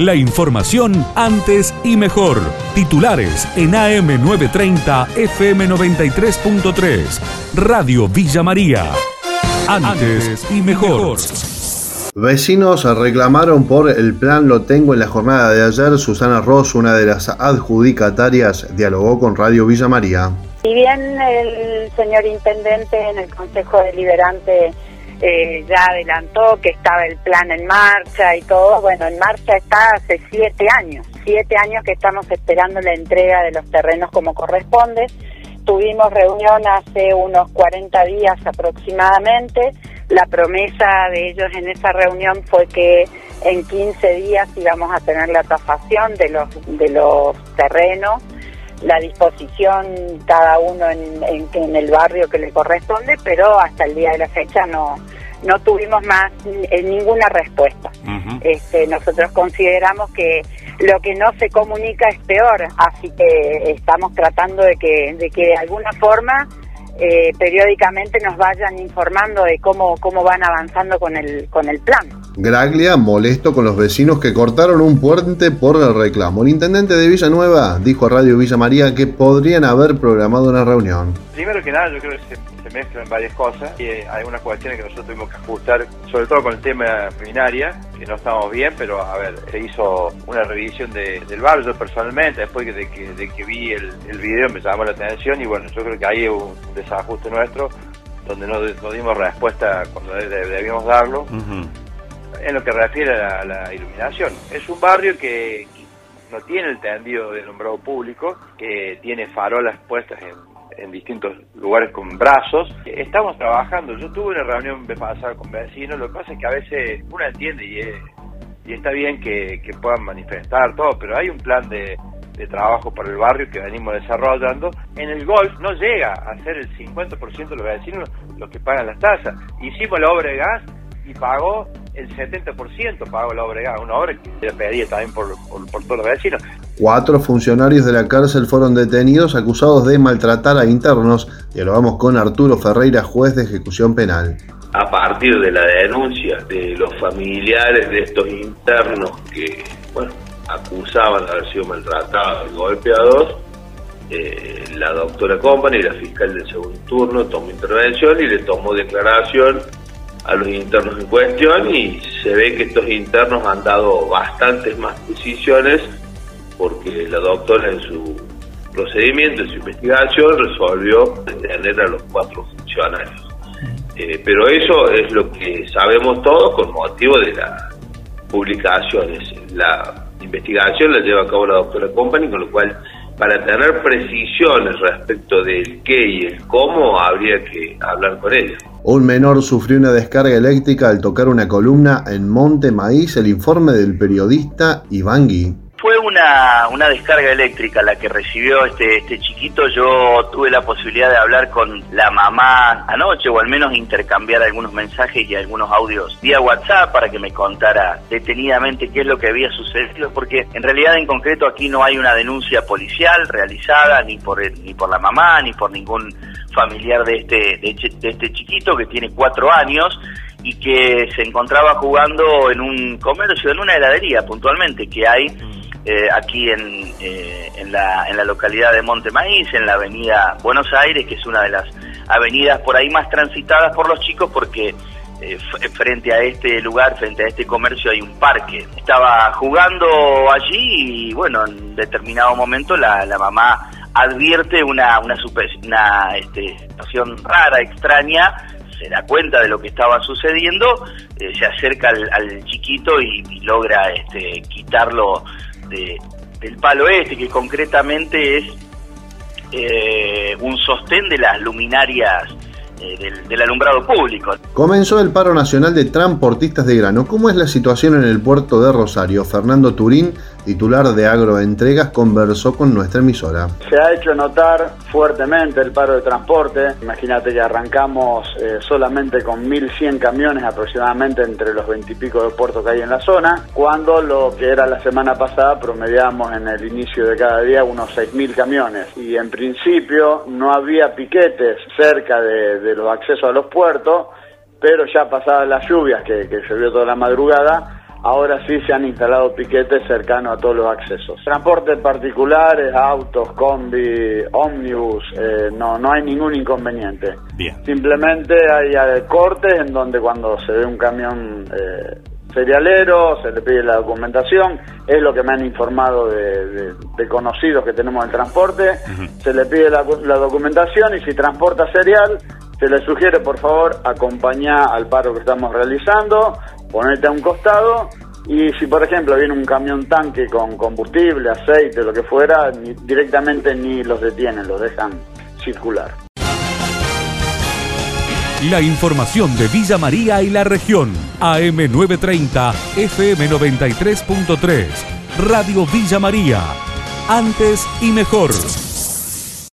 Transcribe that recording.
La información antes y mejor. Titulares en AM930 FM93.3. Radio Villa María. Antes y mejor. Vecinos reclamaron por el plan Lo Tengo en la jornada de ayer. Susana Ross, una de las adjudicatarias, dialogó con Radio Villa María. Si bien el señor intendente en el Consejo Deliberante eh, ya adelantó que estaba el plan en marcha y todo, bueno, en marcha está hace siete años, siete años que estamos esperando la entrega de los terrenos como corresponde. Tuvimos reunión hace unos 40 días aproximadamente. La promesa de ellos en esa reunión fue que en 15 días íbamos a tener la tasación de los, de los terrenos, la disposición cada uno en, en, el barrio que le corresponde, pero hasta el día de la fecha no, no tuvimos más eh, ninguna respuesta. este, nosotros consideramos que lo que no se comunica es peor, así que estamos tratando de que, de que de alguna forma eh, periódicamente nos vayan informando de cómo, cómo van avanzando con el, con el plan. Graglia molesto con los vecinos que cortaron un puente por el reclamo. El intendente de Villanueva dijo a Radio Villa María que podrían haber programado una reunión. Primero que nada, yo creo que se, mezclan varias cosas y hay algunas cuestiones que nosotros tuvimos que ajustar, sobre todo con el tema binaria, que no estamos bien, pero a ver, se hizo una revisión del barrio yo personalmente, después de que, de que vi el, el, video me llamó la atención y bueno, yo creo que ahí hubo un desajuste nuestro donde no, dimos respuesta cuando debíamos darlo. En lo que refiere a la, iluminación, es un barrio que no tiene el tendido de nombrado público, que tiene farolas puestas en, distintos lugares con brazos. Estamos trabajando, yo tuve una reunión pasada con vecinos, lo que pasa es que a veces uno entiende y, y está bien que, que, puedan manifestar todo, pero hay un plan de, de trabajo para el barrio que venimos desarrollando. En el golf no llega a ser el 50% de los vecinos los que pagan las tasas. Hicimos la obra de gas y pagó el 70% pagó la obra una obra que se pedía también por, por, todos los vecinos. Cuatro funcionarios de la cárcel fueron detenidos acusados de maltratar a internos. Dialogamos con Arturo Ferreira, juez de ejecución penal. A partir de la denuncia de los familiares de estos internos que, bueno, acusaban de haber sido maltratados y golpeados, eh, la doctora Company, la fiscal del segundo turno, tomó intervención y le tomó declaración a los internos en cuestión y se ve que estos internos han dado bastantes más decisiones porque la doctora en su procedimiento, en su investigación, resolvió detener a los cuatro funcionarios. Eh, pero eso es lo que sabemos todos con motivo de las publicaciones. La investigación la lleva a cabo la doctora Company, con lo cual para tener precisiones respecto del qué y el cómo habría que hablar con ella. Un menor sufrió una descarga eléctrica al tocar una columna en Monte Maíz, el informe del periodista Iván Gui. Fue una, una descarga eléctrica la que recibió este, este chiquito. Yo tuve la posibilidad de hablar con la mamá anoche, o al menos intercambiar algunos mensajes y algunos audios vía WhatsApp para que me contara detenidamente qué es lo que había sucedido, porque en realidad en concreto aquí no hay una denuncia policial realizada ni por, ni por la mamá, ni por ningún familiar de este, de, de este chiquito que tiene cuatro años y que se encontraba jugando en un comercio, en una heladería puntualmente que hay eh, aquí en, eh, en, la, en la localidad de Monte Maíz, en la avenida Buenos Aires, que es una de las avenidas por ahí más transitadas por los chicos porque eh, frente a este lugar, frente a este comercio hay un parque. Estaba jugando allí y bueno, en determinado momento la, la mamá advierte una, una, una este, situación rara, extraña, se da cuenta de lo que estaba sucediendo, se acerca al, chiquito y, y, logra este, quitarlo del palo este, que concretamente es eh, un sostén de las luminarias eh, del, alumbrado público. Comenzó el paro nacional de transportistas de grano. ¿Cómo es la situación en el puerto de Rosario? Fernando Turín titular de Agroentregas, conversó con nuestra emisora. Se ha hecho notar fuertemente el paro de transporte. Imagínate que arrancamos eh, solamente con 1.100 camiones aproximadamente entre los 20 y pico de puertos que hay en la zona, cuando lo que era la semana pasada promediamos en el inicio de cada día unos 6.000 camiones. Y en principio no había piquetes cerca de, los accesos a los puertos, pero ya pasadas las lluvias que, que llovió toda la madrugada, ahora sí se han instalado piquetes cercanos a todos los accesos. Transportes particulares, autos, combi, ómnibus, eh, no, no hay ningún inconveniente. Simplemente hay eh, cortes en donde cuando se ve un camión eh, serialero, se le pide la documentación, es lo que me han informado de, conocidos que tenemos el transporte, se le pide la, la documentación y si transporta serial, se le sugiere por favor acompañar al paro que estamos realizando, ponerte a un costado y si por ejemplo viene un camión tanque con combustible, aceite, lo que fuera, directamente ni los detienen, los dejan circular. La información de Villa María y la región. AM930, FM93.3, Radio Villa María. Antes y mejor.